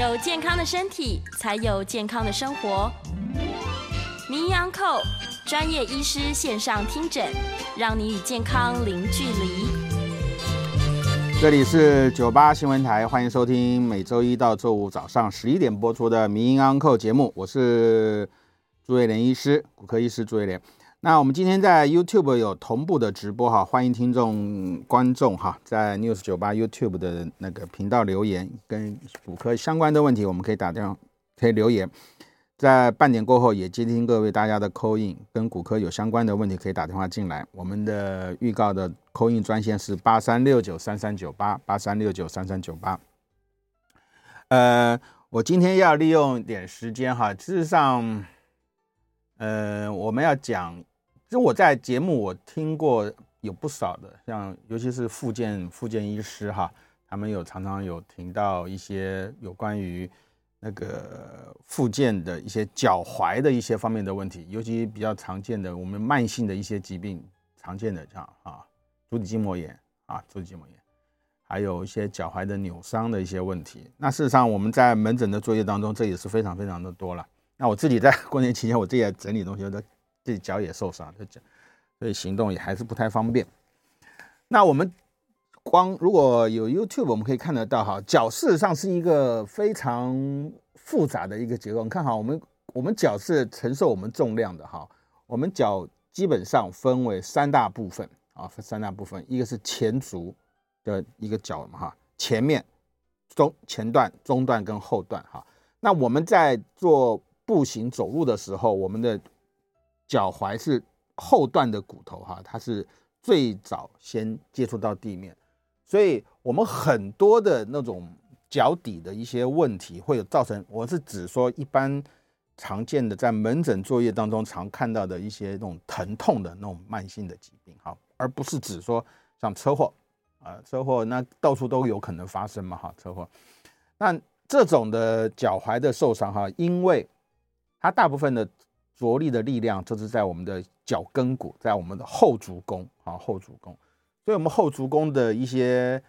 有健康的身体，才有健康的生活。名医安扣专业医师线上听诊，让你与健康零距离。这里是九八新闻台，欢迎收听每周一到周五早上十一点播出的名医安扣节目，我是朱瑞莲医师，骨科医师朱瑞莲。那我们今天在 YouTube 有同步的直播哈，欢迎听众观众哈，在 News 98 YouTube 的那个频道留言，跟骨科相关的问题，我们可以打电话，可以留言。在半点过后也接听各位大家的 call in，跟骨科有相关的问题可以打电话进来。我们的预告的 call in 专线是八三六九三三九八八三六九三三九八。呃，我今天要利用点时间哈，事实上，呃，我们要讲。其实我在节目我听过有不少的，像尤其是复健复健医师哈，他们有常常有听到一些有关于那个复健的一些脚踝的一些方面的问题，尤其比较常见的我们慢性的一些疾病，常见的像啊足底筋膜炎啊足底筋膜炎，还有一些脚踝的扭伤的一些问题。那事实上我们在门诊的作业当中，这也是非常非常的多了。那我自己在 过年期间，我自己也整理东西的。自己脚也受伤，就脚，所以行动也还是不太方便。那我们光如果有 YouTube，我们可以看得到哈，脚事实上是一个非常复杂的一个结构。你看哈，我们我们脚是承受我们重量的哈。我们脚基本上分为三大部分啊，分三大部分，一个是前足的一个脚嘛哈，前面中前段、中段跟后段哈。那我们在做步行走路的时候，我们的脚踝是后段的骨头哈，它是最早先接触到地面，所以我们很多的那种脚底的一些问题会有造成。我是指说一般常见的在门诊作业当中常看到的一些那种疼痛的那种慢性的疾病哈，而不是指说像车祸啊，车祸那到处都有可能发生嘛哈，车祸。那这种的脚踝的受伤哈，因为它大部分的。着力的力量就是在我们的脚跟骨，在我们的后足弓啊，后足弓，所以我们后足弓的一些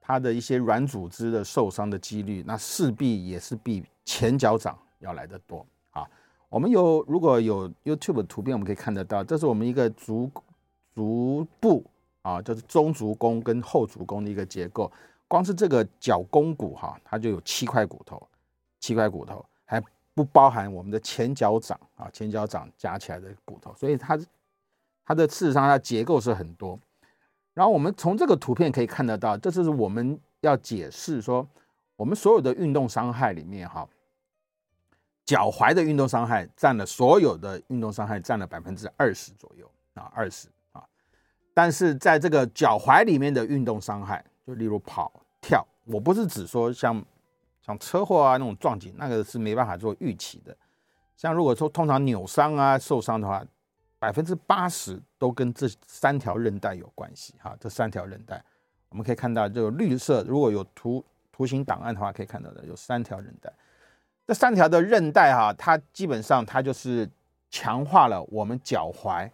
它的一些软组织的受伤的几率，那势必也是比前脚掌要来得多啊。我们有如果有 YouTube 图片，我们可以看得到，这是我们一个足足部啊，就是中足弓跟后足弓的一个结构。光是这个脚弓骨哈，它就有七块骨头，七块骨头。不包含我们的前脚掌啊，前脚掌夹起来的骨头，所以它它的事实上它结构是很多。然后我们从这个图片可以看得到，这就是我们要解释说，我们所有的运动伤害里面哈，脚踝的运动伤害占了所有的运动伤害占了百分之二十左右啊，二十啊。但是在这个脚踝里面的运动伤害，就例如跑跳，我不是指说像。像车祸啊那种撞击，那个是没办法做预期的。像如果说通常扭伤啊受伤的话，百分之八十都跟这三条韧带有关系哈。这三条韧带，我们可以看到，就绿色如果有图图形档案的话，可以看到的有三条韧带。这三条的韧带哈，它基本上它就是强化了我们脚踝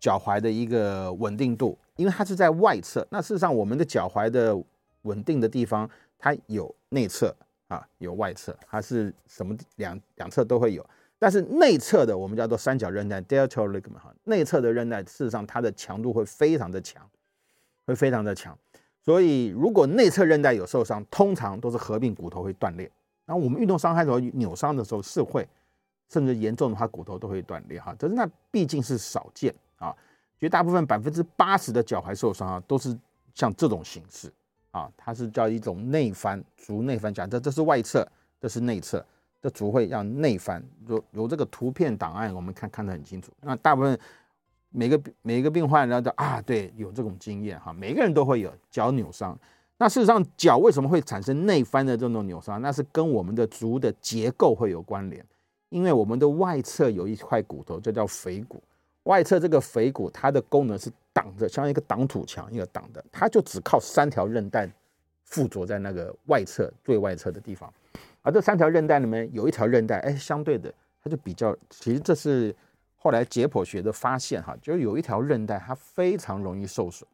脚踝的一个稳定度，因为它是在外侧。那事实上，我们的脚踝的稳定的地方。它有内侧啊，有外侧，它是什么两两侧都会有。但是内侧的我们叫做三角韧带 （deltoid ligament） 哈，内侧的韧带事实上它的强度会非常的强，会非常的强。所以如果内侧韧带有受伤，通常都是合并骨头会断裂。然后我们运动伤害的时候扭伤的时候是会，甚至严重的话骨头都会断裂哈。但是那毕竟是少见啊，绝大部分百分之八十的脚踝受伤啊都是像这种形式。啊，它是叫一种内翻，足内翻。讲这这是外侧，这是内侧，这足会让内翻。有有这个图片档案，我们看看得很清楚。那大部分每个每个病患呢都啊，对，有这种经验哈，每个人都会有脚扭伤。那事实上，脚为什么会产生内翻的这种扭伤？那是跟我们的足的结构会有关联，因为我们的外侧有一块骨头，这叫腓骨。外侧这个腓骨，它的功能是挡着，像一个挡土墙一个挡的，它就只靠三条韧带附着在那个外侧最外侧的地方。而这三条韧带里面有一条韧带，哎，相对的，它就比较，其实这是后来解剖学的发现哈，就是有一条韧带它非常容易受损。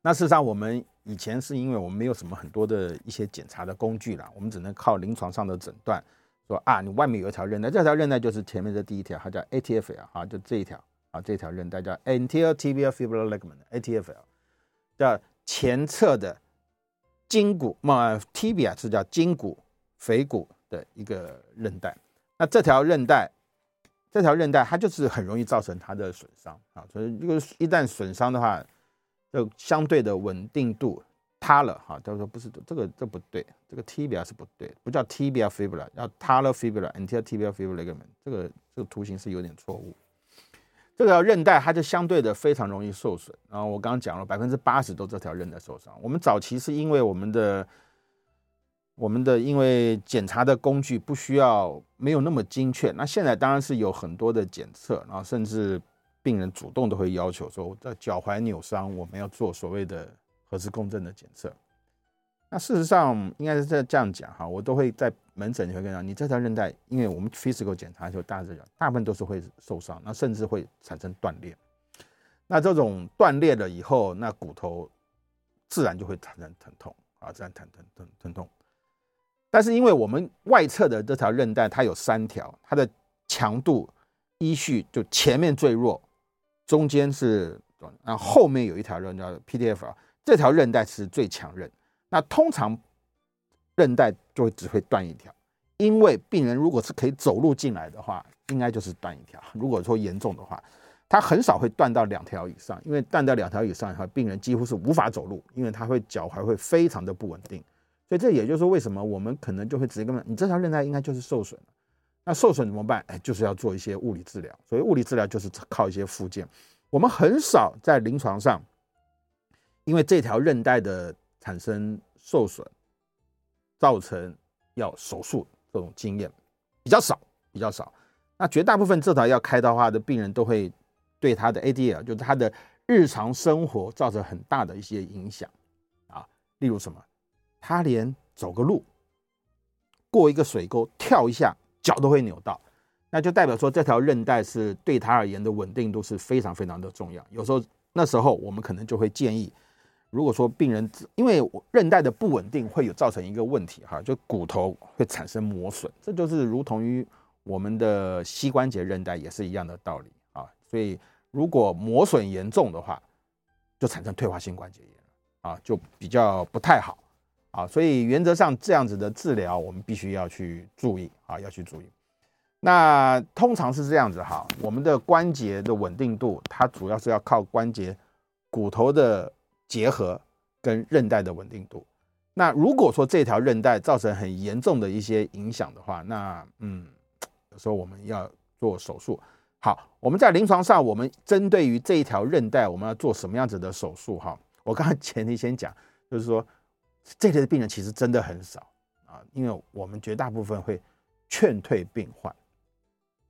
那事实上，我们以前是因为我们没有什么很多的一些检查的工具啦，我们只能靠临床上的诊断，说啊，你外面有一条韧带，这条韧带就是前面的第一条，它叫 ATFL 啊，就这一条啊，这条韧带叫 Anterior Tibial Fibular Ligament，ATFL，叫前侧的胫骨嘛，Tibia 是叫胫骨腓骨的一个韧带。那这条韧带，这条韧带它就是很容易造成它的损伤啊，所以如果一旦损伤的话，就相对的稳定度塌了哈，他说不是这个这不对，这个 tibia 是不对，不叫 tibia fibula，叫 talar fibula，anterior tibial fibular ligament，这个这个图形是有点错误。这条韧带它就相对的非常容易受损，然后我刚刚讲了百分之八十都这条韧带受伤。我们早期是因为我们的我们的因为检查的工具不需要没有那么精确，那现在当然是有很多的检测，然后甚至。病人主动都会要求说，我的脚踝扭伤，我们要做所谓的核磁共振的检测。那事实上应该是这这样讲哈，我都会在门诊里会跟讲，你这条韧带，因为我们 physical 检查就大致讲，大部分都是会受伤，那甚至会产生断裂。那这种断裂了以后，那骨头自然就会产生疼痛啊，自然疼疼疼疼痛。但是因为我们外侧的这条韧带它有三条，它的强度依序就前面最弱。中间是，那后面有一条韧叫 PTFL，这条韧带是最强韧。那通常韧带就会只会断一条，因为病人如果是可以走路进来的话，应该就是断一条。如果说严重的话，他很少会断到两条以上，因为断到两条以上的话，病人几乎是无法走路，因为他会脚踝会非常的不稳定。所以这也就是为什么我们可能就会直接跟他，你这条韧带应该就是受损了。那受损怎么办？哎，就是要做一些物理治疗。所以物理治疗就是靠一些附件。我们很少在临床上，因为这条韧带的产生受损，造成要手术这种经验比较少，比较少。那绝大部分这条要开刀的话的病人都会对他的 ADL，就是他的日常生活造成很大的一些影响啊。例如什么？他连走个路，过一个水沟，跳一下。脚都会扭到，那就代表说这条韧带是对他而言的稳定度是非常非常的重要。有时候那时候我们可能就会建议，如果说病人因为韧带的不稳定会有造成一个问题哈，就骨头会产生磨损，这就是如同于我们的膝关节韧带也是一样的道理啊。所以如果磨损严重的话，就产生退化性关节炎啊，就比较不太好。啊，所以原则上这样子的治疗，我们必须要去注意啊，要去注意。那通常是这样子哈，我们的关节的稳定度，它主要是要靠关节骨头的结合跟韧带的稳定度。那如果说这条韧带造成很严重的一些影响的话，那嗯，有时候我们要做手术。好，我们在临床上，我们针对于这一条韧带，我们要做什么样子的手术哈？我刚才 前提先讲，就是说。这类的病人其实真的很少啊，因为我们绝大部分会劝退病患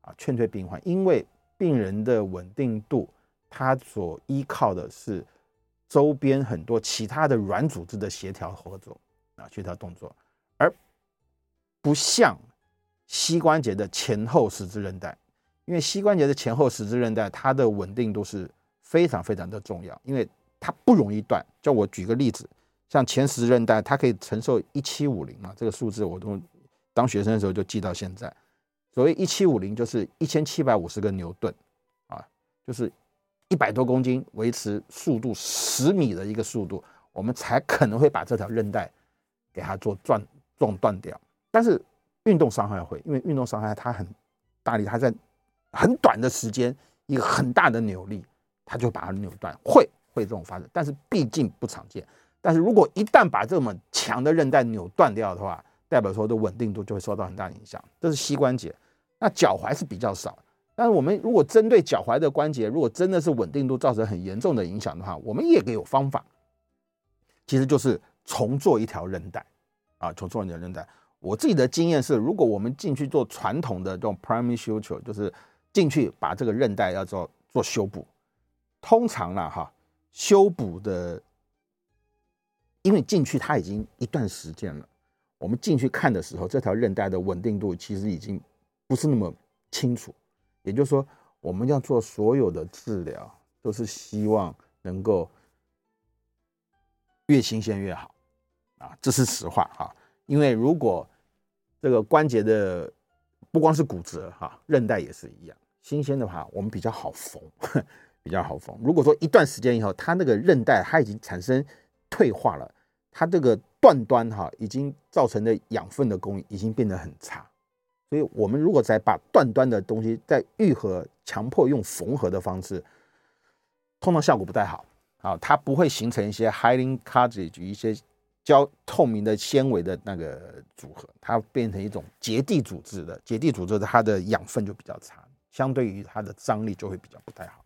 啊，劝退病患，因为病人的稳定度，他所依靠的是周边很多其他的软组织的协调合作啊，协调动作，而不像膝关节的前后十字韧带，因为膝关节的前后十字韧带，它的稳定度是非常非常的重要，因为它不容易断。叫我举个例子。像前十字韧带，它可以承受一七五零嘛，这个数字我都当学生的时候就记到现在。所谓一七五零就是一千七百五十个牛顿啊，就是一百多公斤维持速度十米的一个速度，我们才可能会把这条韧带给它做撞撞断掉。但是运动伤害会，因为运动伤害它很大力，它在很短的时间一个很大的扭力，它就把它扭断，会会这种发生，但是毕竟不常见。但是如果一旦把这么强的韧带扭断掉的话，代表说的稳定度就会受到很大影响。这是膝关节，那脚踝是比较少。但是我们如果针对脚踝的关节，如果真的是稳定度造成很严重的影响的话，我们也可以有方法，其实就是重做一条韧带啊，重做一条韧带。我自己的经验是，如果我们进去做传统的这种 primary suture，就是进去把这个韧带要做做修补，通常呢哈，修补的。因为进去它已经一段时间了，我们进去看的时候，这条韧带的稳定度其实已经不是那么清楚。也就是说，我们要做所有的治疗，都是希望能够越新鲜越好啊，这是实话哈。因为如果这个关节的不光是骨折哈，韧带也是一样，新鲜的话我们比较好缝，比较好缝。如果说一段时间以后，它那个韧带它已经产生退化了，它这个断端哈已经造成的养分的供应已经变得很差。所以，我们如果再把断端的东西再愈合，强迫用缝合的方式，通常效果不太好啊。它不会形成一些 hyaline cartilage 一些胶透明的纤维的那个组合，它变成一种结缔组织的结缔组织，它的养分就比较差，相对于它的张力就会比较不太好。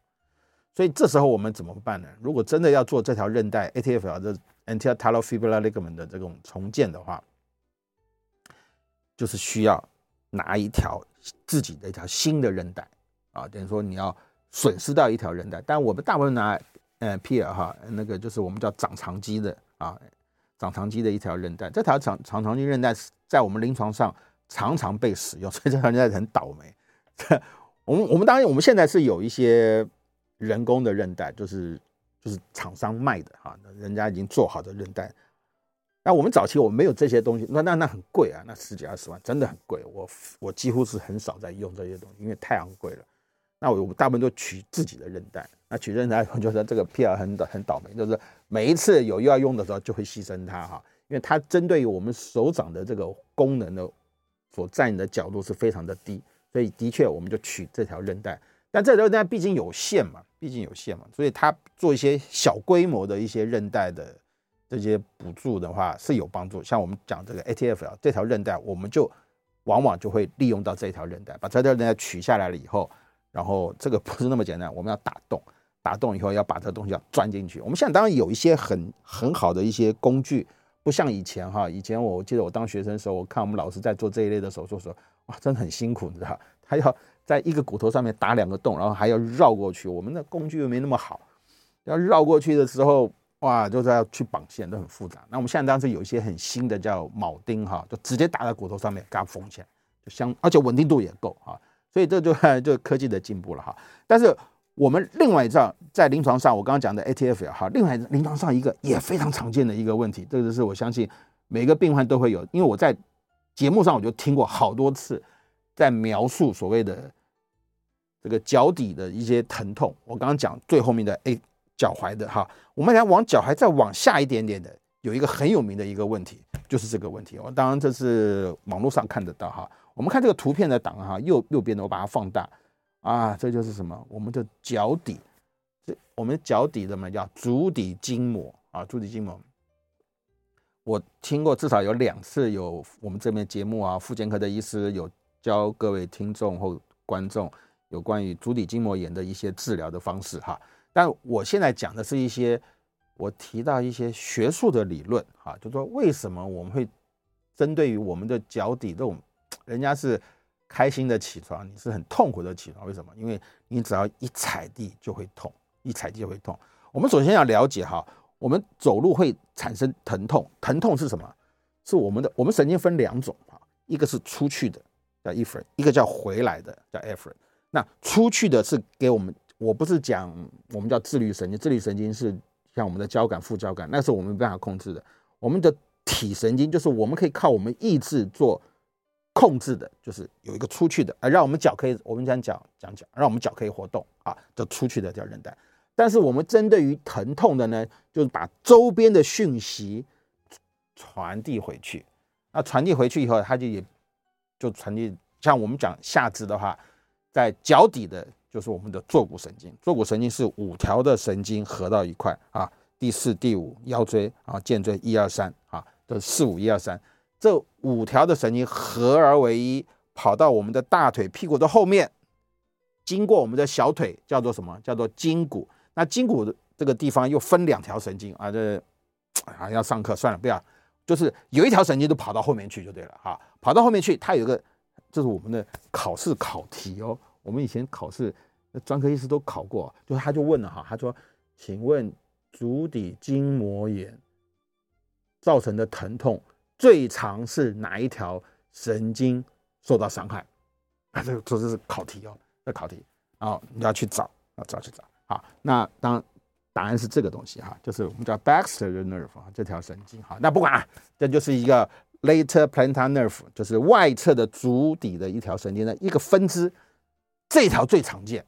所以这时候我们怎么办呢？如果真的要做这条韧带 ATFL 的 anterior talofibular ligament 的这种重建的话，就是需要。拿一条自己的一条新的韧带啊，等于说你要损失到一条韧带，但我们大部分拿呃 PL 哈，那个就是我们叫长长肌的啊，长长肌的一条韧带。这条长长长肌韧带在我们临床上常常被使用，所以这条韧带很倒霉。我们我们当然我们现在是有一些人工的韧带，就是就是厂商卖的哈，人家已经做好的韧带。那我们早期我们没有这些东西，那那那很贵啊，那十几二十万真的很贵。我我几乎是很少在用这些东西，因为太昂贵了。那我我大部分都取自己的韧带。那取韧带，我觉得这个 PR 很倒很倒霉，就是每一次有要用的时候就会牺牲它哈，因为它针对于我们手掌的这个功能的所占的角度是非常的低，所以的确我们就取这条韧带。但这条韧带毕竟有限嘛，毕竟有限嘛，所以它做一些小规模的一些韧带的。这些补助的话是有帮助，像我们讲这个 ATFL 这条韧带，我们就往往就会利用到这条韧带，把这条韧带取下来了以后，然后这个不是那么简单，我们要打洞，打洞以后要把这东西要钻进去。我们现在当然有一些很很好的一些工具，不像以前哈，以前我记得我当学生的时候，我看我们老师在做这一类的手术时候，哇，真的很辛苦，你知道，他要在一个骨头上面打两个洞，然后还要绕过去，我们的工具又没那么好，要绕过去的时候。哇，就是要去绑线，都很复杂。那我们现在当时有一些很新的叫铆钉哈，就直接打在骨头上面，给它缝起来，就相而且稳定度也够哈。所以这就就科技的进步了哈。但是我们另外一张在临床上，我刚刚讲的 ATFL 哈，另外临床上一个也非常常见的一个问题，这个是我相信每个病患都会有，因为我在节目上我就听过好多次，在描述所谓的这个脚底的一些疼痛。我刚刚讲最后面的 A。脚踝的哈，我们来往脚踝再往下一点点的，有一个很有名的一个问题，就是这个问题。我当然这是网络上看得到哈。我们看这个图片的档哈，右右边的我把它放大啊，这就是什么？我们的脚底，这我们脚底的嘛叫足底筋膜啊，足底筋膜。我听过至少有两次有我们这边节目啊，复健科的医师有教各位听众或观众有关于足底筋膜炎的一些治疗的方式哈。但我现在讲的是一些，我提到一些学术的理论，哈，就说为什么我们会针对于我们的脚底这种，人家是开心的起床，你是很痛苦的起床，为什么？因为你只要一踩地就会痛，一踩地就会痛。我们首先要了解哈，我们走路会产生疼痛，疼痛是什么？是我们的，我们神经分两种哈，一个是出去的叫 efferent，一个叫回来的叫 efferent。那出去的是给我们。我不是讲我们叫自律神经，自律神经是像我们的交感、副交感，那是我们没办法控制的。我们的体神经就是我们可以靠我们意志做控制的，就是有一个出去的，啊让我们脚可以，我们讲脚讲脚，让我们脚可以活动啊，就出去的叫韧带。但是我们针对于疼痛的呢，就是把周边的讯息传递回去。那传递回去以后，它就也就传递，像我们讲下肢的话，在脚底的。就是我们的坐骨神经，坐骨神经是五条的神经合到一块啊，第四、第五腰椎啊，荐椎一二三啊，这四五一二三，这五条的神经合而为一，跑到我们的大腿屁股的后面，经过我们的小腿，叫做什么？叫做胫骨。那胫骨的这个地方又分两条神经啊，这啊要上课算了，不要，就是有一条神经都跑到后面去就对了哈，跑到后面去，它有个，这是我们的考试考题哦。我们以前考试，专科医师都考过，就他就问了哈，他说：“请问足底筋膜炎造成的疼痛最常是哪一条神经受到伤害？”啊，这个这是考题哦，这考题啊，你要去找，要找去找。好，那当答案是这个东西哈，就是我们叫 Baxter nerve 这条神经哈。那不管了，这就是一个 later plantar nerve，就是外侧的足底的一条神经的一个分支，这条最常见。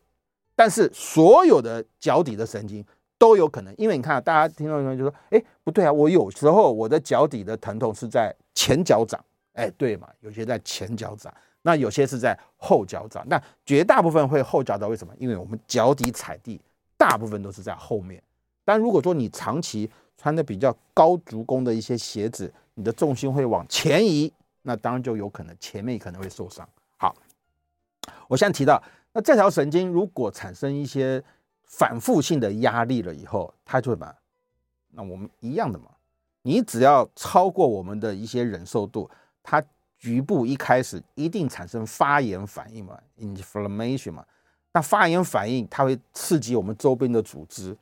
但是所有的脚底的神经都有可能，因为你看大家听到的时候就说，哎，不对啊，我有时候我的脚底的疼痛是在前脚掌，哎，对嘛，有些在前脚掌，那有些是在后脚掌，那绝大部分会后脚掌，为什么？因为我们脚底踩地。大部分都是在后面，但如果说你长期穿的比较高足弓的一些鞋子，你的重心会往前移，那当然就有可能前面可能会受伤。好，我现在提到，那这条神经如果产生一些反复性的压力了以后，它就会把，那我们一样的嘛，你只要超过我们的一些忍受度，它局部一开始一定产生发炎反应嘛，inflammation 嘛。那发炎反应，它会刺激我们周边的组织，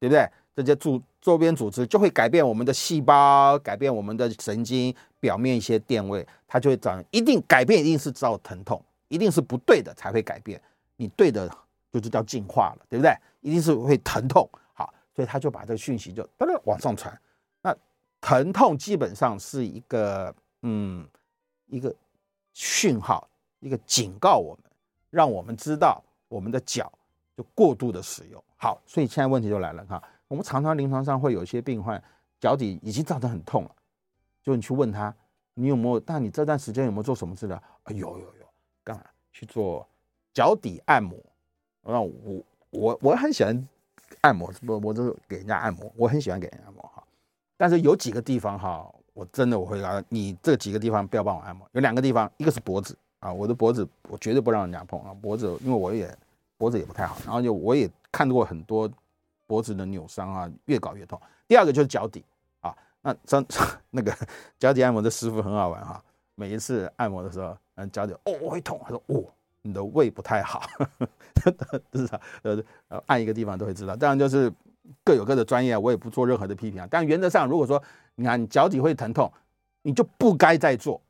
对不对？这些组周边组织就会改变我们的细胞，改变我们的神经表面一些电位，它就会长。一定改变，一定是造疼痛，一定是不对的才会改变。你对的，就是叫进化了，对不对？一定是会疼痛。好，所以他就把这个讯息就噔噔往上传。那疼痛基本上是一个嗯一个讯号，一个警告我们，让我们知道。我们的脚就过度的使用，好，所以现在问题就来了哈。我们常常临床上会有一些病患脚底已经造成很痛了，就你去问他，你有没有？但你这段时间有没有做什么治疗？啊，有有有，干嘛去做脚底按摩？那我我我很喜欢按摩，我我就给人家按摩，我很喜欢给人家按摩哈。但是有几个地方哈，我真的我会告诉你，这几个地方不要帮我按摩。有两个地方，一个是脖子。啊，我的脖子我绝对不让人家碰啊，脖子因为我也脖子也不太好，然后就我也看过很多脖子的扭伤啊，越搞越痛。第二个就是脚底啊，那这那个 脚底按摩的师傅很好玩哈，每一次按摩的时候，嗯，脚底哦会痛，他说哦你的胃不太好，至少呃按一个地方都会知道。当然就是各有各的专业，我也不做任何的批评啊。但原则上，如果说你看你脚底会疼痛，你就不该再做，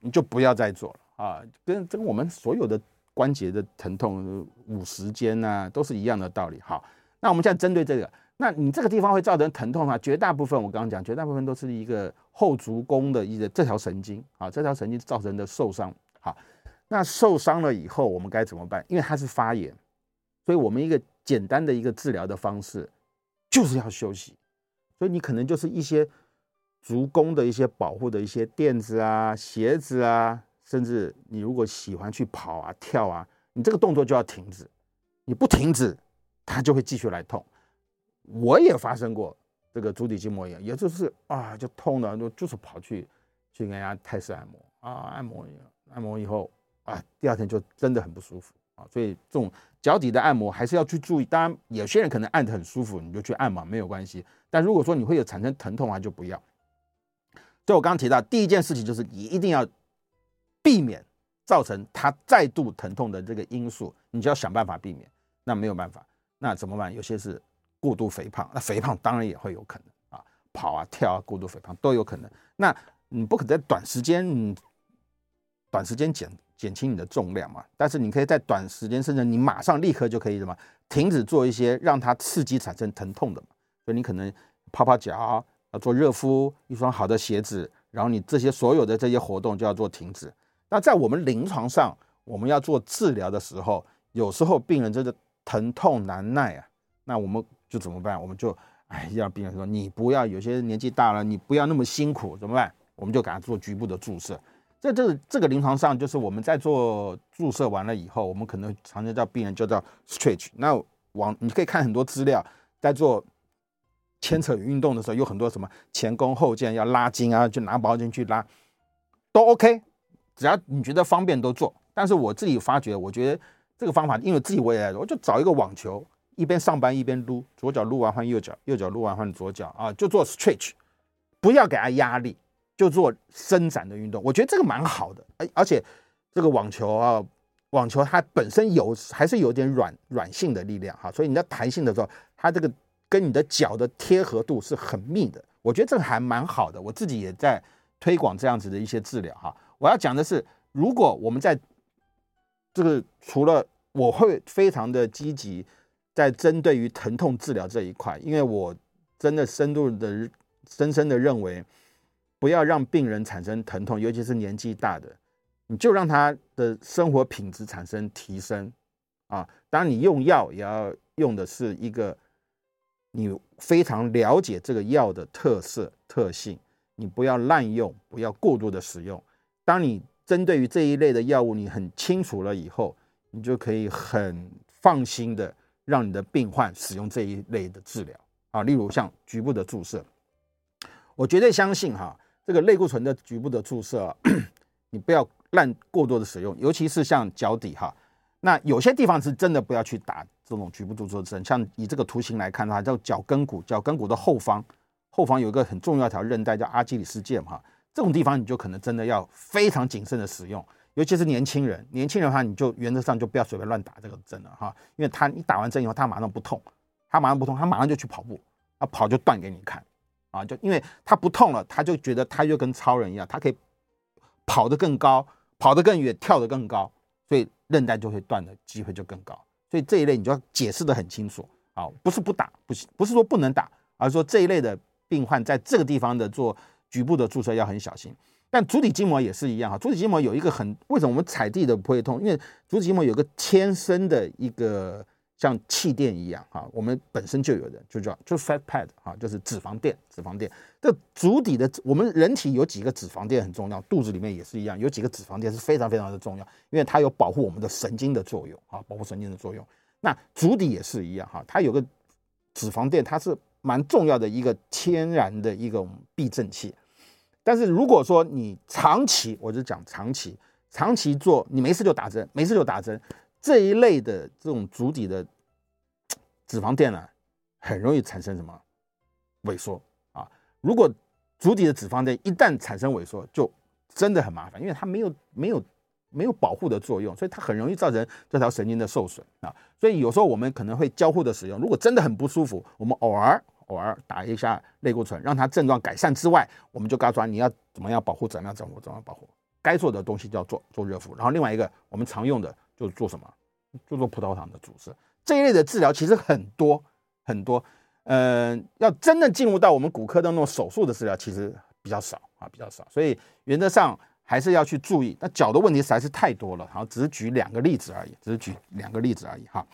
你就不要再做了。啊，跟跟我们所有的关节的疼痛、五十肩呐，都是一样的道理。好，那我们现在针对这个，那你这个地方会造成疼痛啊？绝大部分我刚刚讲，绝大部分都是一个后足弓的一个这条神经啊，这条神经造成的受伤。好，那受伤了以后我们该怎么办？因为它是发炎，所以我们一个简单的一个治疗的方式就是要休息。所以你可能就是一些足弓的一些保护的一些垫子啊、鞋子啊。甚至你如果喜欢去跑啊、跳啊，你这个动作就要停止，你不停止，它就会继续来痛。我也发生过这个足底筋膜炎，也就是啊，就痛的就就是跑去去给人家泰式按摩啊，按摩按摩以后啊，第二天就真的很不舒服啊。所以这种脚底的按摩还是要去注意。当然，有些人可能按得很舒服，你就去按嘛，没有关系。但如果说你会有产生疼痛啊，就不要。所以我刚刚提到第一件事情就是你一定要。避免造成他再度疼痛的这个因素，你就要想办法避免。那没有办法，那怎么办？有些是过度肥胖，那肥胖当然也会有可能啊，跑啊跳啊，过度肥胖都有可能。那你不可能在短时间，你短时间减减轻你的重量嘛？但是你可以在短时间，甚至你马上立刻就可以什么，停止做一些让它刺激产生疼痛的嘛。所以你可能泡泡脚，要做热敷，一双好的鞋子，然后你这些所有的这些活动就要做停止。那在我们临床上，我们要做治疗的时候，有时候病人真的疼痛难耐啊，那我们就怎么办？我们就哎，让病人说你不要，有些年纪大了，你不要那么辛苦，怎么办？我们就给他做局部的注射。这这这个临床上就是我们在做注射完了以后，我们可能常常叫病人就叫 stretch。那往你可以看很多资料，在做牵扯运动的时候，有很多什么前弓后箭要拉筋啊，就拿毛巾去拉，都 OK。只要你觉得方便都做，但是我自己发觉，我觉得这个方法，因为自己我也，我就找一个网球，一边上班一边撸，左脚撸完换右脚，右脚撸完换左脚啊，就做 stretch，不要给他压力，就做伸展的运动。我觉得这个蛮好的，而而且这个网球啊，网球它本身有还是有点软软性的力量哈，所以你在弹性的时候，它这个跟你的脚的贴合度是很密的。我觉得这个还蛮好的，我自己也在推广这样子的一些治疗哈。我要讲的是，如果我们在这个除了我会非常的积极在针对于疼痛治疗这一块，因为我真的深度的、深深的认为，不要让病人产生疼痛，尤其是年纪大的，你就让他的生活品质产生提升啊。当然，你用药也要用的是一个你非常了解这个药的特色特性，你不要滥用，不要过度的使用。当你针对于这一类的药物，你很清楚了以后，你就可以很放心的。让你的病患使用这一类的治疗啊，例如像局部的注射，我绝对相信哈，这个类固醇的局部的注射，你不要滥过多的使用，尤其是像脚底哈，那有些地方是真的不要去打这种局部注射针，像以这个图形来看的话，叫脚跟骨，脚跟骨的后方，后方有一个很重要一条韧带叫阿基里斯腱哈，这种地方你就可能真的要非常谨慎的使用。尤其是年轻人，年轻人的话，你就原则上就不要随便乱打这个针了哈，因为他你打完针以后，他马上不痛，他马上不痛，他马上就去跑步，啊跑就断给你看，啊就因为他不痛了，他就觉得他就跟超人一样，他可以跑得更高，跑得更远，跳得更高，所以韧带就会断的机会就更高，所以这一类你就要解释得很清楚啊，不是不打不行，不是说不能打，而是说这一类的病患在这个地方的做局部的注射要很小心。但足底筋膜也是一样哈，足底筋膜有一个很为什么我们踩地的不会痛？因为足底筋膜有个天生的一个像气垫一样哈，我们本身就有的，就叫就 fat pad 哈，就是脂肪垫，脂肪垫。这足底的我们人体有几个脂肪垫很重要，肚子里面也是一样，有几个脂肪垫是非常非常的重要，因为它有保护我们的神经的作用啊，保护神经的作用。那足底也是一样哈，它有个脂肪垫，它是蛮重要的一个天然的一个避震器。但是如果说你长期，我就讲长期，长期做，你没事就打针，没事就打针，这一类的这种足底的 脂肪垫呢，很容易产生什么萎缩啊？如果足底的脂肪垫一旦产生萎缩，就真的很麻烦，因为它没有没有没有保护的作用，所以它很容易造成这条神经的受损啊。所以有时候我们可能会交互的使用，如果真的很不舒服，我们偶尔。偶尔打一下类固醇，让它症状改善之外，我们就告诉他你要怎么样保护，怎么样怎么怎么样保护，该做的东西就要做做热敷。然后另外一个我们常用的就做什么，就做葡萄糖的注射。这一类的治疗其实很多很多，嗯、要真的进入到我们骨科的那种手术的治疗，其实比较少啊，比较少。所以原则上还是要去注意。那脚的问题实在是太多了，好，只是举两个例子而已，只是举两个例子而已哈。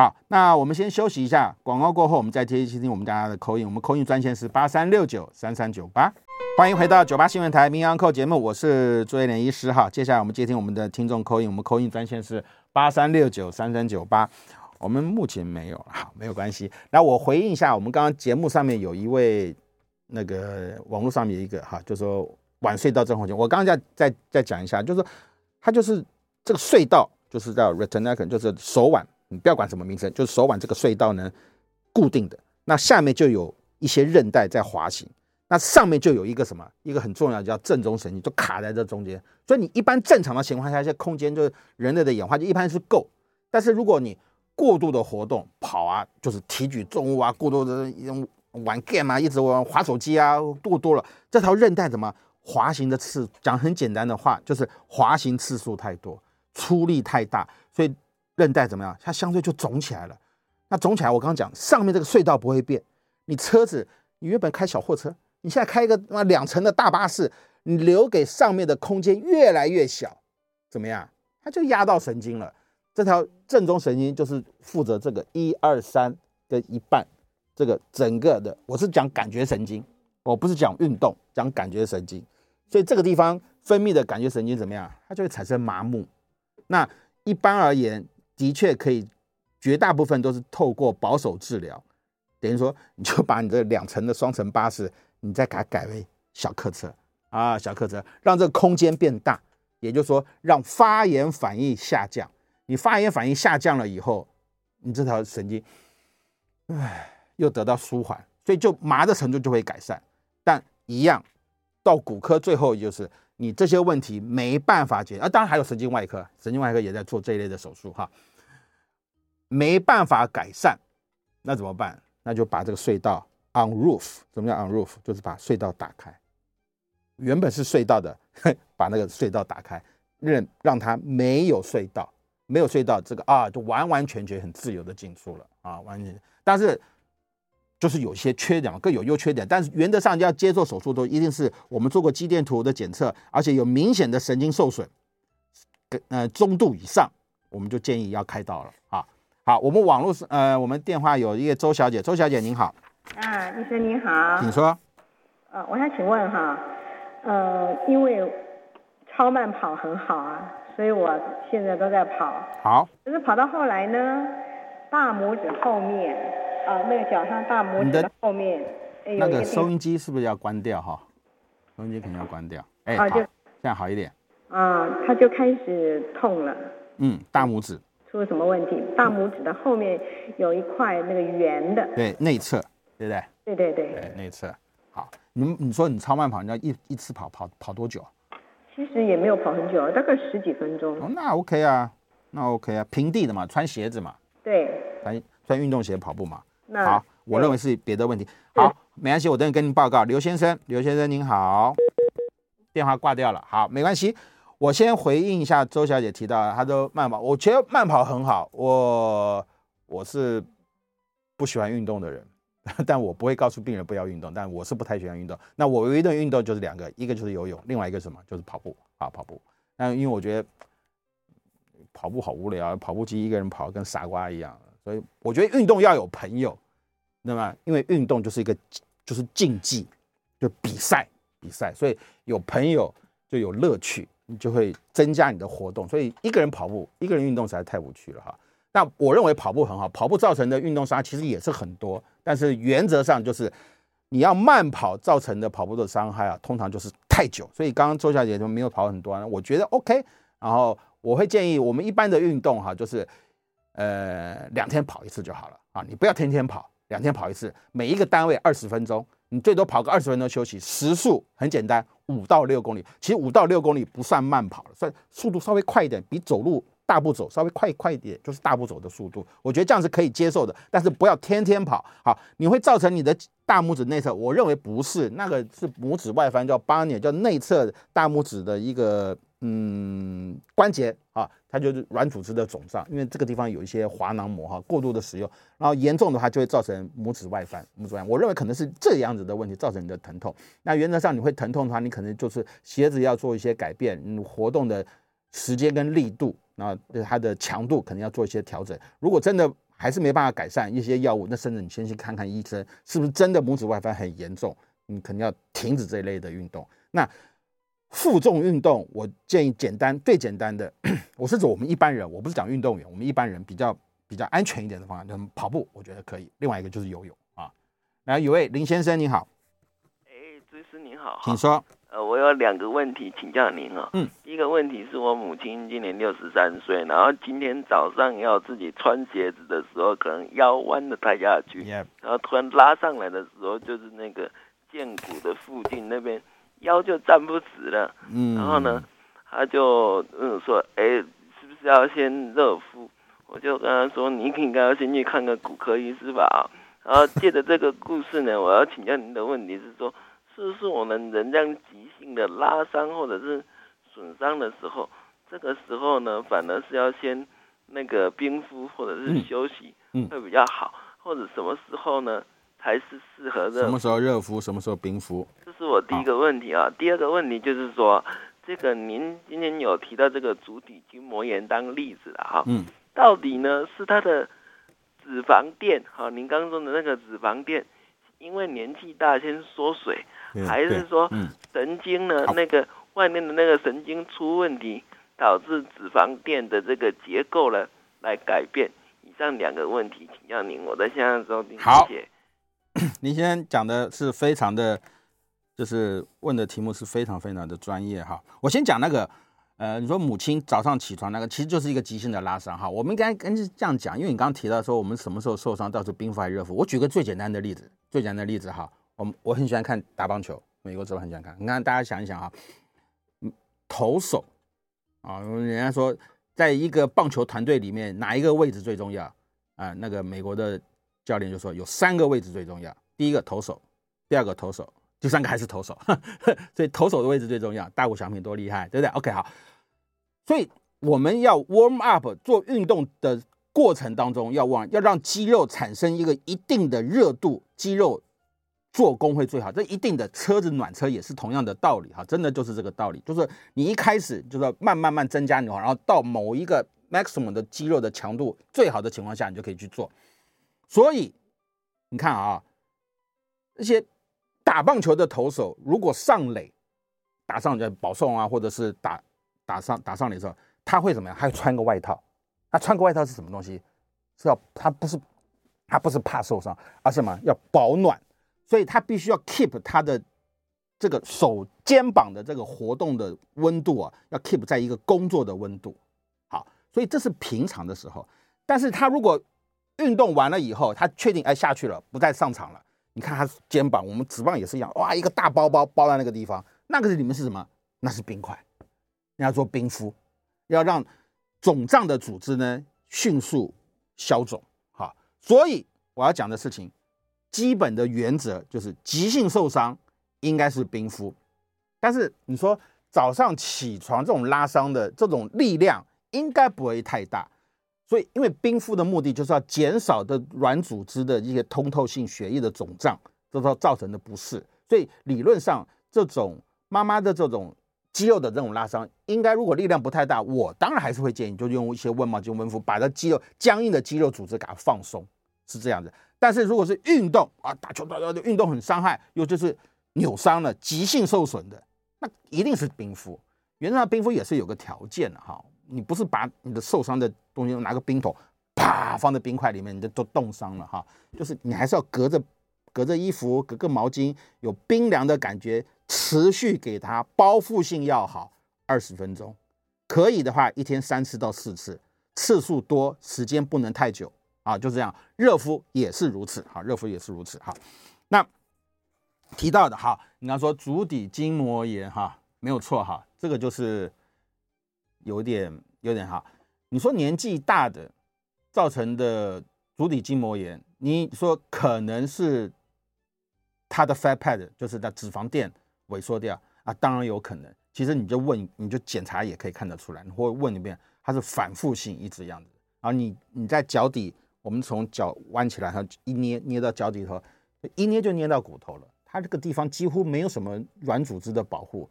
好，那我们先休息一下，广告过后我们再接听听我们大家的口音我们口音专线是八三六九三三九八，欢迎回到九八新闻台名医堂节目，我是朱威廉医师哈。接下来我们接听我们的听众口音我们口音专线是八三六九三三九八，我们目前没有，好，没有关系。那我回应一下，我们刚刚节目上面有一位那个网络上面一个哈，就说腕隧道症候群，我刚刚再再再讲一下，就是说它就是这个隧道，就是叫 retinaculum，就是手腕。你不要管什么名称，就是手腕这个隧道呢，固定的，那下面就有一些韧带在滑行，那上面就有一个什么，一个很重要叫正中神经，就卡在这中间。所以你一般正常的情况下，一些空间就是人类的演化就一般是够，但是如果你过度的活动，跑啊，就是提举重物啊，过多的用玩 game 啊，一直玩滑手机啊，过多了，这条韧带怎么滑行的次？讲很简单的话，就是滑行次数太多，出力太大，所以。韧带怎么样？它相对就肿起来了。那肿起来，我刚刚讲上面这个隧道不会变。你车子，你原本开小货车，你现在开一个那两层的大巴士，你留给上面的空间越来越小，怎么样？它就压到神经了。这条正中神经就是负责这个一二三的一半，这个整个的，我是讲感觉神经，我不是讲运动，讲感觉神经。所以这个地方分泌的感觉神经怎么样？它就会产生麻木。那一般而言。的确可以，绝大部分都是透过保守治疗，等于说你就把你这两层的双层巴士，你再给它改为小客车啊，小客车，让这个空间变大，也就是说让发炎反应下降。你发炎反应下降了以后，你这条神经，唉，又得到舒缓，所以就麻的程度就会改善。但一样，到骨科最后就是你这些问题没办法解决，啊，当然还有神经外科，神经外科也在做这一类的手术哈。没办法改善，那怎么办？那就把这个隧道 on roof，什么叫 on roof？就是把隧道打开。原本是隧道的，把那个隧道打开，让让它没有隧道，没有隧道这个啊，就完完全全很自由的进出了啊，完全。但是就是有些缺点嘛，各有优缺点。但是原则上要接受手术都一定是我们做过肌电图的检测，而且有明显的神经受损，呃中度以上，我们就建议要开刀了啊。好，我们网络是呃，我们电话有一个周小姐，周小姐您好。啊，医生您好。请说。呃，我想请问哈，呃，因为超慢跑很好啊，所以我现在都在跑。好。可是跑到后来呢，大拇指后面啊、呃，那个脚上大拇指的后面，哎，那个收音机是不是要关掉哈？收音机肯定要关掉。哎，啊、好，就这样好一点。啊，他就开始痛了。嗯，大拇指。出了什么问题？大拇指的后面有一块那个圆的。对，内侧，对不对？对对对。对，内侧。好，你你说你超慢跑，你要一一次跑跑跑多久？其实也没有跑很久，大概十几分钟。哦，那 OK 啊，那 OK 啊，平地的嘛，穿鞋子嘛。对。穿穿运动鞋跑步嘛。那好，我认为是别的问题。好，没关系，我等会跟您报告。刘先生，刘先生您好，电话挂掉了。好，没关系。我先回应一下周小姐提到，她说慢跑，我觉得慢跑很好。我我是不喜欢运动的人，但我不会告诉病人不要运动。但我是不太喜欢运动。那我唯一的运动就是两个，一个就是游泳，另外一个什么就是跑步啊，跑步。但因为我觉得跑步好无聊，跑步机一个人跑跟傻瓜一样，所以我觉得运动要有朋友，那么因为运动就是一个就是竞技，就比赛比赛，所以有朋友就有乐趣。就会增加你的活动，所以一个人跑步，一个人运动实在太无趣了哈。那我认为跑步很好，跑步造成的运动伤害其实也是很多，但是原则上就是你要慢跑造成的跑步的伤害啊，通常就是太久。所以刚刚周小姐就没有跑很多，我觉得 OK。然后我会建议我们一般的运动哈，就是呃两天跑一次就好了啊，你不要天天跑，两天跑一次，每一个单位二十分钟。你最多跑个二十分钟休息，时速很简单，五到六公里。其实五到六公里不算慢跑了，算速度稍微快一点，比走路大步走稍微快快一点，就是大步走的速度。我觉得这样是可以接受的，但是不要天天跑。好，你会造成你的大拇指内侧，我认为不是，那个是拇指外翻叫巴尼，叫内侧大拇指的一个。嗯，关节啊，它就是软组织的肿胀，因为这个地方有一些滑囊膜哈、过度的使用，然后严重的话就会造成拇指外翻。拇指外翻，我认为可能是这样子的问题造成你的疼痛。那原则上你会疼痛的话，你可能就是鞋子要做一些改变，你，活动的时间跟力度，然后它的强度可能要做一些调整。如果真的还是没办法改善一些药物，那甚至你先去看看医生，是不是真的拇指外翻很严重？你肯定要停止这一类的运动。那。负重运动，我建议简单最简单的，我是指我们一般人，我不是讲运动员，我们一般人比较比较安全一点的方案，就是跑步，我觉得可以。另外一个就是游泳啊。来，有位林先生，你好。哎，朱医师您好。请说。呃，我有两个问题请教您哦。嗯。第一个问题是我母亲今年六十三岁，然后今天早上要自己穿鞋子的时候，可能腰弯的太下去.然后突然拉上来的时候，就是那个荐骨的附近那边。腰就站不直了，嗯，然后呢，他就嗯说，哎，是不是要先热敷？我就跟他说，你应该要先去看个骨科医师吧。然后借着这个故事呢，我要请教您的问题是说，是不是我们人这样急性的拉伤或者是损伤的时候，这个时候呢，反而是要先那个冰敷或者是休息会比较好，或者什么时候呢？还是适合热。什么时候热敷，什么时候冰敷？这是我第一个问题啊。第二个问题就是说，这个您今天有提到这个足底筋膜炎当例子了哈。嗯。到底呢是他的脂肪垫哈？您刚刚说的那个脂肪垫，因为年纪大先缩水，还是说神经呢那个外面的那个神经出问题，导致脂肪垫的这个结构呢来改变？以上两个问题，请教您，我在线上收听。好。您先生讲的是非常的，就是问的题目是非常非常的专业哈。我先讲那个，呃，你说母亲早上起床那个，其实就是一个急性的拉伤哈。我们应该跟这样讲，因为你刚刚提到说我们什么时候受伤，到时候冰敷还是热敷。我举个最简单的例子，最简单的例子哈，我我很喜欢看打棒球，美国这边很喜欢看。你看大家想一想啊，投手啊，人家说在一个棒球团队里面哪一个位置最重要啊？那个美国的。教练就说有三个位置最重要，第一个投手，第二个投手，第三个还是投手，所以投手的位置最重要。大谷翔平多厉害，对不对？OK，好。所以我们要 warm up 做运动的过程当中要忘，要让肌肉产生一个一定的热度，肌肉做工会最好。这一定的车子暖车也是同样的道理哈，真的就是这个道理，就是你一开始就是要慢慢慢增加牛，然后到某一个 maximum 的肌肉的强度最好的情况下，你就可以去做。所以你看啊，那些打棒球的投手如果上垒，打上就保送啊，或者是打打上打上垒的时候，他会怎么样？他会穿个外套。他穿个外套是什么东西？是要他不是他不是怕受伤，而是什么？要保暖。所以他必须要 keep 他的这个手肩膀的这个活动的温度啊，要 keep 在一个工作的温度。好，所以这是平常的时候。但是他如果运动完了以后，他确定哎下去了，不再上场了。你看他肩膀，我们职棒也是一样，哇，一个大包包包在那个地方，那个里面是什么？那是冰块。你要做冰敷，要让。肿胀的组织呢，迅速消肿。好，所以我要讲的事情，基本的原则就是急性受伤应该是冰敷。但是你说早上起床这种拉伤的这种力量应该不会太大，所以因为冰敷的目的就是要减少的软组织的一些通透性血液的肿胀，这造造成的不适。所以理论上这种妈妈的这种。肌肉的这种拉伤，应该如果力量不太大，我当然还是会建议，就用一些温毛巾、温敷，把这肌肉僵硬的肌肉组织给它放松，是这样子。但是如果是运动啊，打球打球的运动很伤害，又就是扭伤了、急性受损的，那一定是冰敷。原则上冰敷也是有个条件的哈，你不是把你的受伤的东西拿个冰桶啪放在冰块里面，你就都冻伤了哈。就是你还是要隔着隔着衣服，隔个毛巾，有冰凉的感觉。持续给它包覆性要好，二十分钟，可以的话一天三次到四次，次数多，时间不能太久啊，就这样。热敷也是如此，哈，热敷也是如此，哈。那提到的哈，你刚说足底筋膜炎哈，没有错哈，这个就是有点有点哈。你说年纪大的造成的足底筋膜炎，你说可能是他的 fat pad，就是他脂肪垫。萎缩掉啊，当然有可能。其实你就问，你就检查也可以看得出来。你会问一遍，它是反复性一直样子。然后你你在脚底，我们从脚弯起来，然后一捏捏到脚底头，一捏就捏到骨头了。它这个地方几乎没有什么软组织的保护，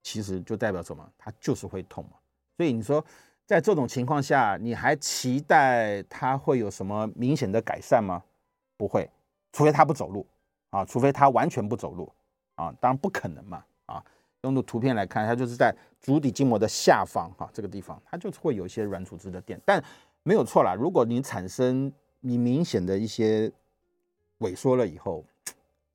其实就代表什么？它就是会痛嘛。所以你说在这种情况下，你还期待它会有什么明显的改善吗？不会，除非它不走路啊，除非它完全不走路。啊，当然不可能嘛！啊，用的图片来看，它就是在足底筋膜的下方哈、啊，这个地方它就是会有一些软组织的垫，但没有错啦。如果你产生你明显的一些萎缩了以后，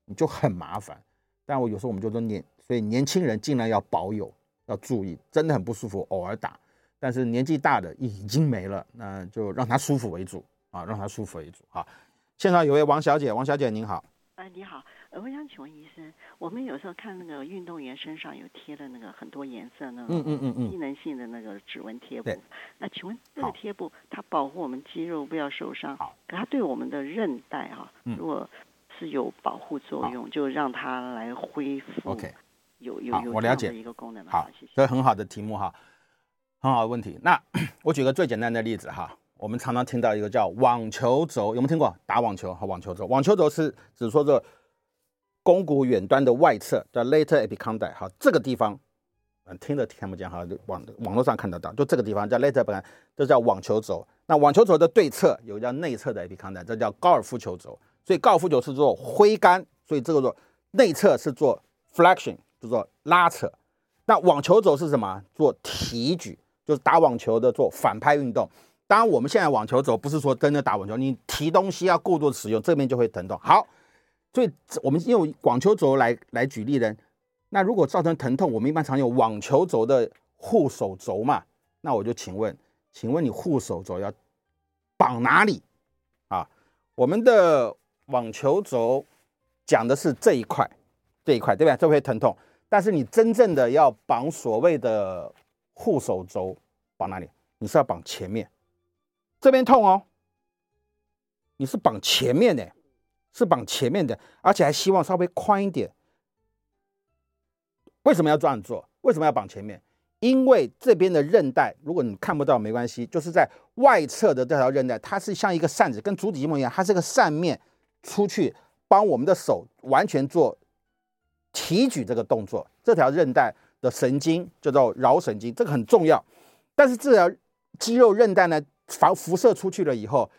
你就很麻烦。但我有时候我们就说年，所以年轻人尽量要保有，要注意，真的很不舒服，偶尔打。但是年纪大的已经没了，那就让他舒服为主啊，让他舒服为主啊。现场有位王小姐，王小姐您好。哎，你好。我想请问医生，我们有时候看那个运动员身上有贴的那个很多颜色那种嗯嗯嗯机能性的那个指纹贴布，那请问这个贴布它保护我们肌肉不要受伤，可它对我们的韧带哈，如果是有保护作用，就让它来恢复。OK，有有有我了解一个功能。好，这是很好的题目哈，很好的问题。那 我举个最简单的例子哈，我们常常听到一个叫网球肘，有没有听过？打网球和网球肘，网球肘是只说这。肱骨远端的外侧叫 latator epicondyle，好，这个地方，嗯，听都听不见，哈，网网络上看得到，就这个地方叫 latator epicondyle，这叫网球肘。那网球肘的对侧有叫内侧的 epicondyle，这叫高尔夫球肘。所以高尔夫球是做挥杆，所以这个做内侧是做 flexion，就做拉扯。那网球肘是什么？做提举，就是打网球的做反拍运动。当然，我们现在网球肘不是说真的打网球，你提东西要过度使用，这边就会疼痛。好。所以，我们用网球肘来来举例呢。那如果造成疼痛，我们一般常用网球肘的护手肘嘛。那我就请问，请问你护手肘要绑哪里啊？我们的网球肘讲的是这一块，这一块对吧？这会疼痛。但是你真正的要绑所谓的护手肘，绑哪里？你是要绑前面，这边痛哦。你是绑前面的。是绑前面的，而且还希望稍微宽一点。为什么要这样做？为什么要绑前面？因为这边的韧带，如果你看不到没关系，就是在外侧的这条韧带，它是像一个扇子，跟足底筋膜一样，它是个扇面出去，帮我们的手完全做提举这个动作。这条韧带的神经叫做桡神经，这个很重要。但是这条肌肉韧带呢，防辐射出去了以后，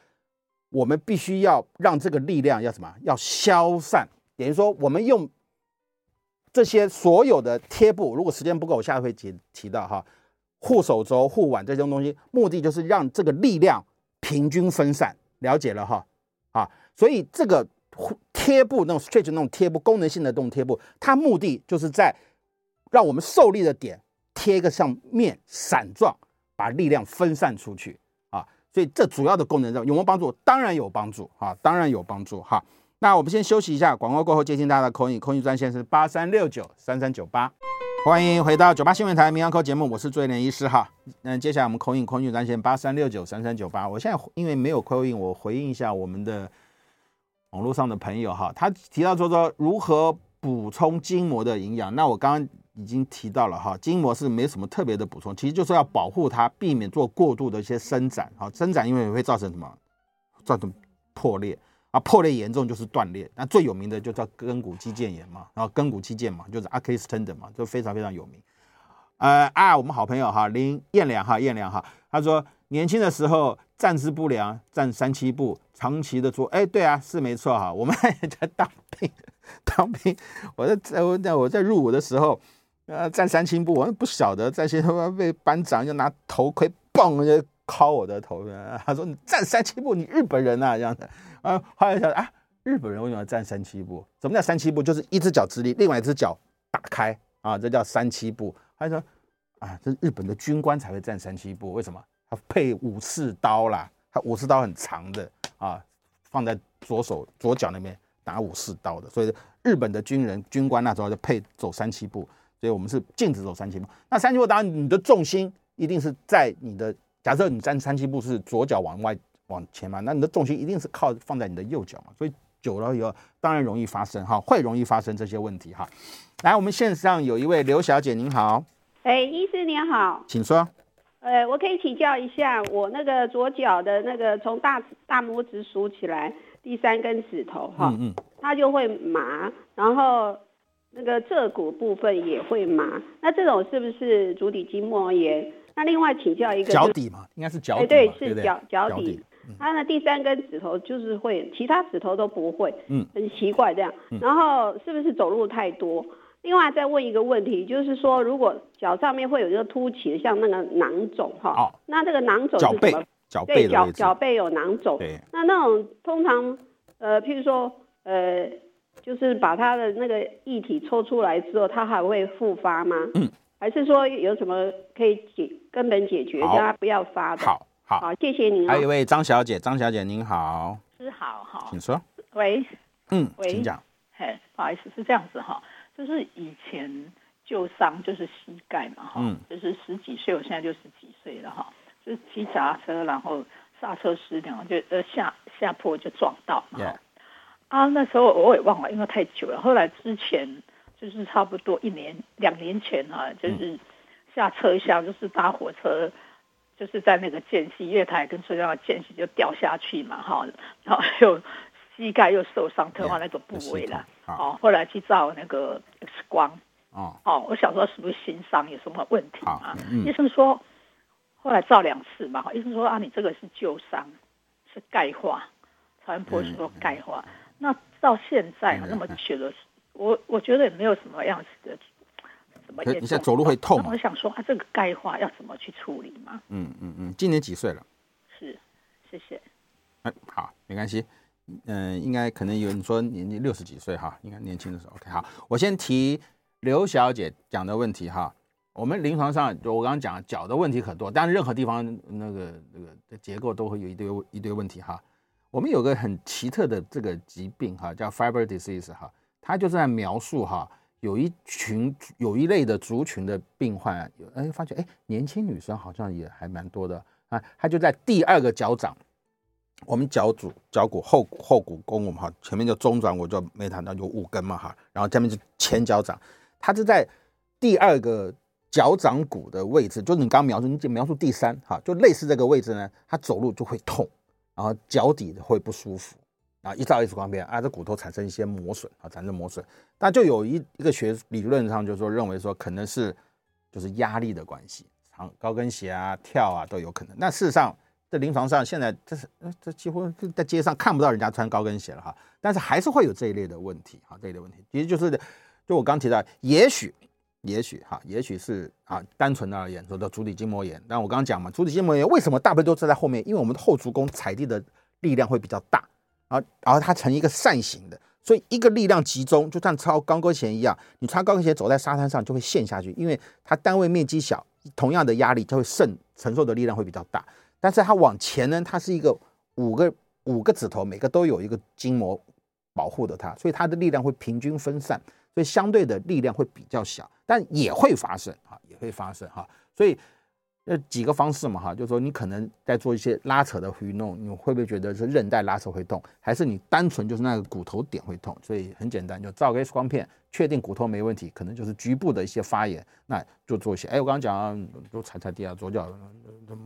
我们必须要让这个力量要什么？要消散。等于说，我们用这些所有的贴布，如果时间不够，我下回提提到哈，护手肘、护腕这些东西，目的就是让这个力量平均分散。了解了哈，啊，所以这个贴布那种 stretch 那种贴布，功能性的这种贴布，它目的就是在让我们受力的点贴一个像面伞状，把力量分散出去啊。所以这主要的功能上有没有帮助？当然有帮助啊，当然有帮助哈。那我们先休息一下，广告过后接听大家的 call in，call in 专线是八三六九三三九八，欢迎回到九八新闻台民谣 call 节目，我是朱一莲医师哈。那接下来我们 call in，call in 专线八三六九三三九八。我现在因为没有 call in，我回应一下我们的网络上的朋友哈，他提到说说如何补充筋膜的营养。那我刚刚已经提到了哈，筋膜是没什么特别的补充，其实就是要保护它，避免做过度的一些伸展。好，伸展因为会造成什么？造成破裂。啊，破裂严重就是断裂，那最有名的就叫根骨肌腱炎嘛，然后根骨肌腱嘛，就是 a c h i l l s tendon 嘛，就非常非常有名。呃啊，我们好朋友哈林彦良哈彦良哈，他说年轻的时候站姿不良，站三七步，长期的做，哎，对啊，是没错哈，我们也在当兵，当兵，我在我在我在入伍的时候，呃，站三七步，我不晓得在些他妈被班长就拿头盔嘣就敲我的头，他说你站三七步，你日本人啊这样的。啊，后来想啊，日本人为什么要站三七步？什么叫三七步？就是一只脚直立，另外一只脚打开啊，这叫三七步。他说啊，这日本的军官才会站三七步，为什么？他配武士刀啦，他武士刀很长的啊，放在左手左脚那边打武士刀的，所以日本的军人军官那时候就配走三七步，所以我们是禁止走三七步。那三七步当然你的重心一定是在你的，假设你站三七步是左脚往外。往前嘛，那你的重心一定是靠放在你的右脚嘛，所以久了以后，当然容易发生哈，会容易发生这些问题哈。来，我们线上有一位刘小姐，您好。哎，医师您好，请说。呃，我可以请教一下，我那个左脚的那个从大大拇指数起来第三根指头哈，嗯嗯，它就会麻，然后那个侧骨部分也会麻，那这种是不是足底筋膜炎？那另外请教一个，脚底嘛，应该是脚底，哎，对，是脚脚底。它的第三根指头就是会，其他指头都不会，嗯，很奇怪这样。然后是不是走路太多？另外再问一个问题，就是说如果脚上面会有一个凸起的，像那个囊肿哈，那这个囊肿是什么？脚背，脚脚背有囊肿。那那种通常，呃，譬如说，呃，就是把它的那个液体抽出来之后，它还会复发吗？嗯，还是说有什么可以解根本解决，让它不要发的？好。好，好，谢谢您。还有一位张小姐，张小姐您好，是好好，请说。喂，嗯，喂，请讲。嘿，不好意思，是这样子哈，就是以前旧伤就是膝盖嘛哈，嗯，就是十几岁，我现在就十几岁了哈，就是骑脚踏车，然后刹车失灵，就呃下下坡就撞到嘛。Yeah. 啊，那时候我也忘了，因为太久了。后来之前就是差不多一年两年前哈，就是下车厢就是搭火车。就是在那个间隙月台跟车厢的间隙就掉下去嘛，哈，然后又膝盖又受伤，特化那个部位了，哦，后来去照那个 X 光，哦，哦，我想说是不是心伤有什么问题啊？嗯、医生说，后来照两次嘛，医生说啊，你这个是旧伤，是钙化，超音波说钙化，嗯、那到现在那么久了，我我觉得也没有什么样子的。你现在走路会痛？我想说啊，这个钙化要怎么去处理嘛？嗯嗯嗯，今年几岁了？是，谢谢。哎，好，没关系。嗯，应该可能有人说年纪六十几岁哈，应该年轻的时候。OK，好，我先提刘小姐讲的问题哈。我们临床上就，我刚刚讲脚的问题很多，但是任何地方那个那个的结构都会有一堆一堆问题哈。我们有个很奇特的这个疾病哈，叫 Fiber Disease 哈，它就是在描述哈。有一群有一类的族群的病患，有哎发觉哎年轻女生好像也还蛮多的啊，她就在第二个脚掌，我们脚趾脚骨后后骨弓我们哈前面就中转我就没谈到有五根嘛哈，然后下面是前脚掌，它是在第二个脚掌骨的位置，就是你刚刚描述，你描述第三哈，就类似这个位置呢，他走路就会痛，然后脚底会不舒服啊，一照 X 光片啊，这骨头产生一些磨损啊，产生磨损，那就有一一个学理论上就是说认为说可能是就是压力的关系，长高跟鞋啊跳啊都有可能。那事实上，在临床上现在这是这几乎在街上看不到人家穿高跟鞋了哈，但是还是会有这一类的问题哈，这一类问题其实就是就我刚提到，也许。也许哈，也许是啊，单纯的而言，说的足底筋膜炎。但我刚刚讲嘛，足底筋膜炎为什么大部分都是在后面？因为我们的后足弓踩地的力量会比较大，啊，然后它呈一个扇形的，所以一个力量集中，就像穿高跟鞋一样，你穿高跟鞋走在沙滩上就会陷下去，因为它单位面积小，同样的压力就会承承受的力量会比较大。但是它往前呢，它是一个五个五个指头，每个都有一个筋膜保护的它，所以它的力量会平均分散。所以相对的力量会比较小，但也会发生啊，也会发生哈。所以那几个方式嘛哈，就是说你可能在做一些拉扯的运动，你会不会觉得是韧带拉扯会痛，还是你单纯就是那个骨头点会痛？所以很简单，就照个 X 光片，确定骨头没问题，可能就是局部的一些发炎，那就做一些。哎，我刚刚讲就踩踩地啊，左脚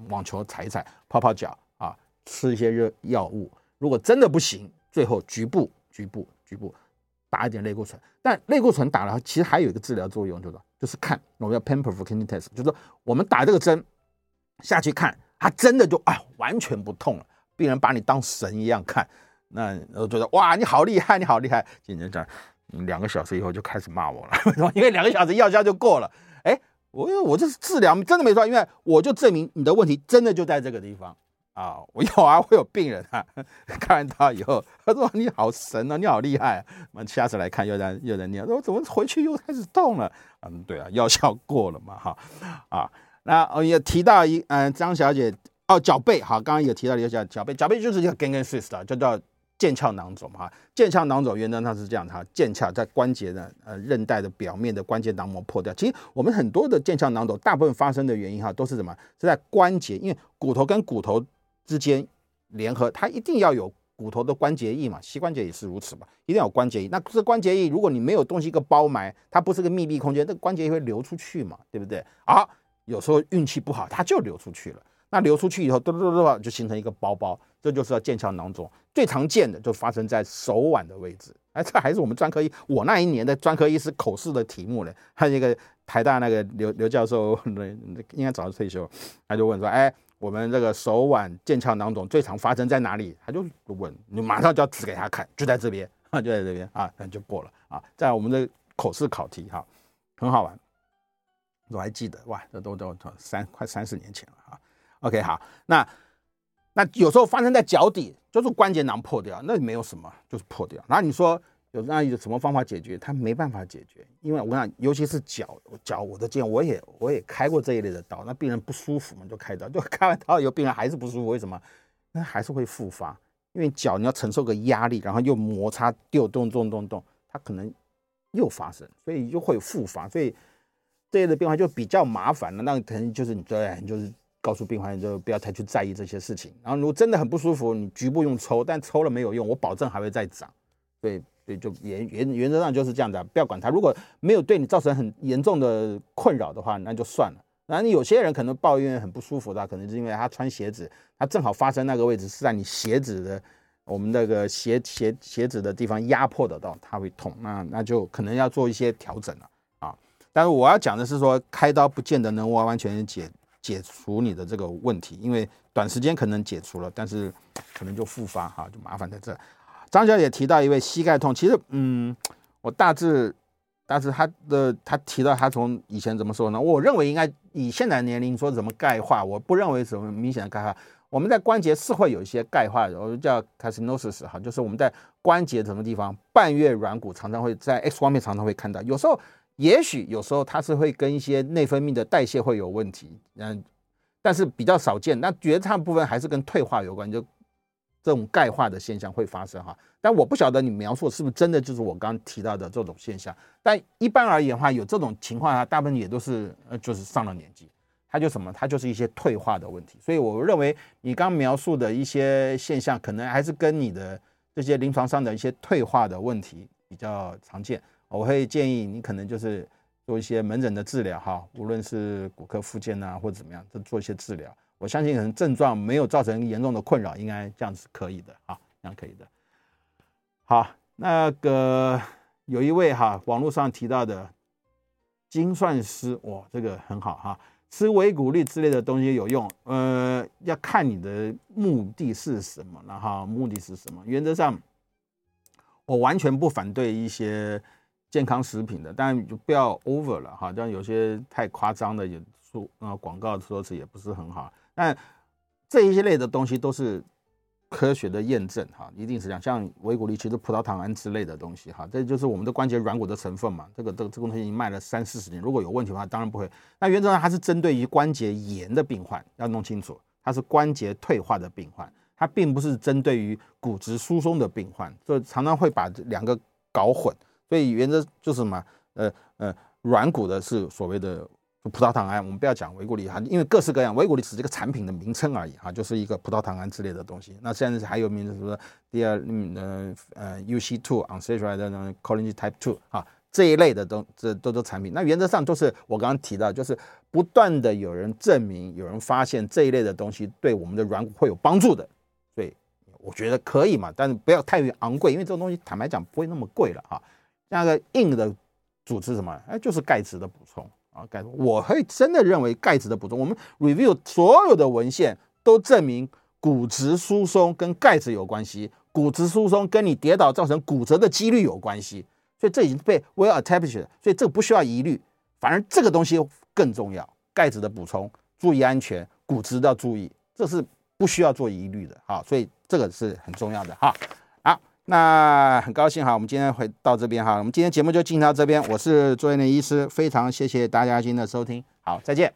网球踩一踩，泡泡脚啊，吃一些热药物。如果真的不行，最后局部局部局部。打一点类固醇，但类固醇打了，其实还有一个治疗作用，就是就是看我们叫 pain provoking test，就是说我们打这个针下去看，他真的就啊完全不痛了，病人把你当神一样看，那我觉得哇你好厉害，你好厉害，紧接着两个小时以后就开始骂我了，为什么？因为两个小时药效就过了，哎，我我这是治疗真的没错，因为我就证明你的问题真的就在这个地方。啊，我有啊，我有病人啊，看完他以后，他说你好神啊，你好厉害啊，我下次来看又在又在念，说怎么回去又开始痛了？嗯，对啊，药效过了嘛，哈，啊，那哦也提到一，嗯，张小姐哦，脚背，好，刚刚也提到一个脚背，脚背就是一个 Gangenfist 就叫腱鞘囊肿哈，腱鞘囊肿原则上是这样，哈，腱鞘在关节的呃韧带的表面的关节囊膜破掉，其实我们很多的腱鞘囊肿大部分发生的原因哈，都是什么？是在关节，因为骨头跟骨头。之间联合，它一定要有骨头的关节液嘛，膝关节也是如此嘛，一定要有关节液。那这关节液，如果你没有东西一个包埋，它不是个密闭空间，那关节液会流出去嘛，对不对？好，有时候运气不好，它就流出去了。那流出去以后，嘟嘟嘟嘟，就形成一个包包，这就是要腱鞘囊肿。最常见的就发生在手腕的位置。哎，这还是我们专科医，我那一年的专科医师口试的题目呢。还有一个台大那个刘刘教授，应该早就退休，他就问说，哎。我们这个手腕腱鞘囊肿最常发生在哪里？他就问，你马上就要指给他看，就在这边啊，就在这边啊，那就过了啊。在我们的口试考题哈，很好玩，我还记得哇，这都都三快三十年前了啊。OK，好，那那有时候发生在脚底，就是关节囊破掉，那没有什么，就是破掉。然后你说。有那有什么方法解决？他没办法解决，因为我想，尤其是脚脚，我的经验，我也我也开过这一类的刀，那病人不舒服嘛，就开刀，就开完刀以后，病人还是不舒服，为什么？那还是会复发，因为脚你要承受个压力，然后又摩擦，又动动动动，它可能又发生，所以就会复发，所以这类的变化就比较麻烦了。那可能就是你对，就是告诉病患就不要太去在意这些事情。然后如果真的很不舒服，你局部用抽，但抽了没有用，我保证还会再长，对。对就原原原则上就是这样的，不要管它。如果没有对你造成很严重的困扰的话，那就算了。那你有些人可能抱怨很不舒服的，可能是因为他穿鞋子，他正好发生那个位置是在你鞋子的我们那个鞋鞋鞋子的地方压迫得到，他会痛。那那就可能要做一些调整了。但是我要讲的是说，开刀不见得能完完全全解解除你的这个问题，因为短时间可能解除了，但是可能就复发哈，就麻烦在这。张小姐提到一位膝盖痛，其实，嗯，我大致，大致他的他提到他从以前怎么说呢？我认为应该以现在年龄说怎么钙化，我不认为什么明显的钙化。我们在关节是会有一些钙化，我们叫 c a s i n o s i s 哈，就是我们在关节什么地方半月软骨常常会在 X 光片常常会看到，有时候也许有时候它是会跟一些内分泌的代谢会有问题，嗯，但是比较少见。那绝大部分还是跟退化有关，就。这种钙化的现象会发生哈，但我不晓得你描述是不是真的就是我刚刚提到的这种现象。但一般而言的话，有这种情况啊，大部分也都是呃，就是上了年纪，它就什么，它就是一些退化的问题。所以我认为你刚描述的一些现象，可能还是跟你的这些临床上的一些退化的问题比较常见。我会建议你可能就是做一些门诊的治疗哈，无论是骨科复健啊或者怎么样，就做一些治疗。我相信可能症状没有造成严重的困扰，应该这样子可以的啊，这样可以的。好，那个有一位哈网络上提到的精算师，哇，这个很好哈，吃维骨力之类的东西有用，呃，要看你的目的是什么了哈，目的是什么？原则上，我完全不反对一些。健康食品的，但就不要 over 了哈，像有些太夸张的也说啊，广告说辞也不是很好。但这一些类的东西都是科学的验证哈，一定是这样。像维骨力，其实葡萄糖胺之类的东西哈，这就是我们的关节软骨的成分嘛。这个这个这个东西已经卖了三四十年，如果有问题的话，当然不会。那原则上它是针对于关节炎的病患，要弄清楚，它是关节退化的病患，它并不是针对于骨质疏松的病患，所以常常会把两个搞混。所以原则就是什么？呃呃，软骨的是所谓的葡萄糖胺，我们不要讲维骨力哈，因为各式各样，维骨力只是一个产品的名称而已哈，就是一个葡萄糖胺之类的东西。那现在还有名字什么？第二嗯呃呃 UC two unsaturated collagen type two 啊这一类的东这都都产品。那原则上都是我刚刚提到，就是不断的有人证明，有人发现这一类的东西对我们的软骨会有帮助的。所以我觉得可以嘛，但是不要太于昂贵，因为这种东西坦白讲不会那么贵了哈。那个硬的组织什么？哎，就是钙质的补充啊，钙。我会真的认为钙质的补充，我们 review 所有的文献都证明骨质疏松跟钙质有关系，骨质疏松跟你跌倒造成骨折的几率有关系，所以这已经被 well established，所以这个不需要疑虑。反而这个东西更重要，钙质的补充，注意安全，骨质要注意，这是不需要做疑虑的哈，所以这个是很重要的哈。那很高兴哈，我们今天回到这边哈，我们今天节目就进行到这边。我是朱延年医师，非常谢谢大家今天的收听，好，再见。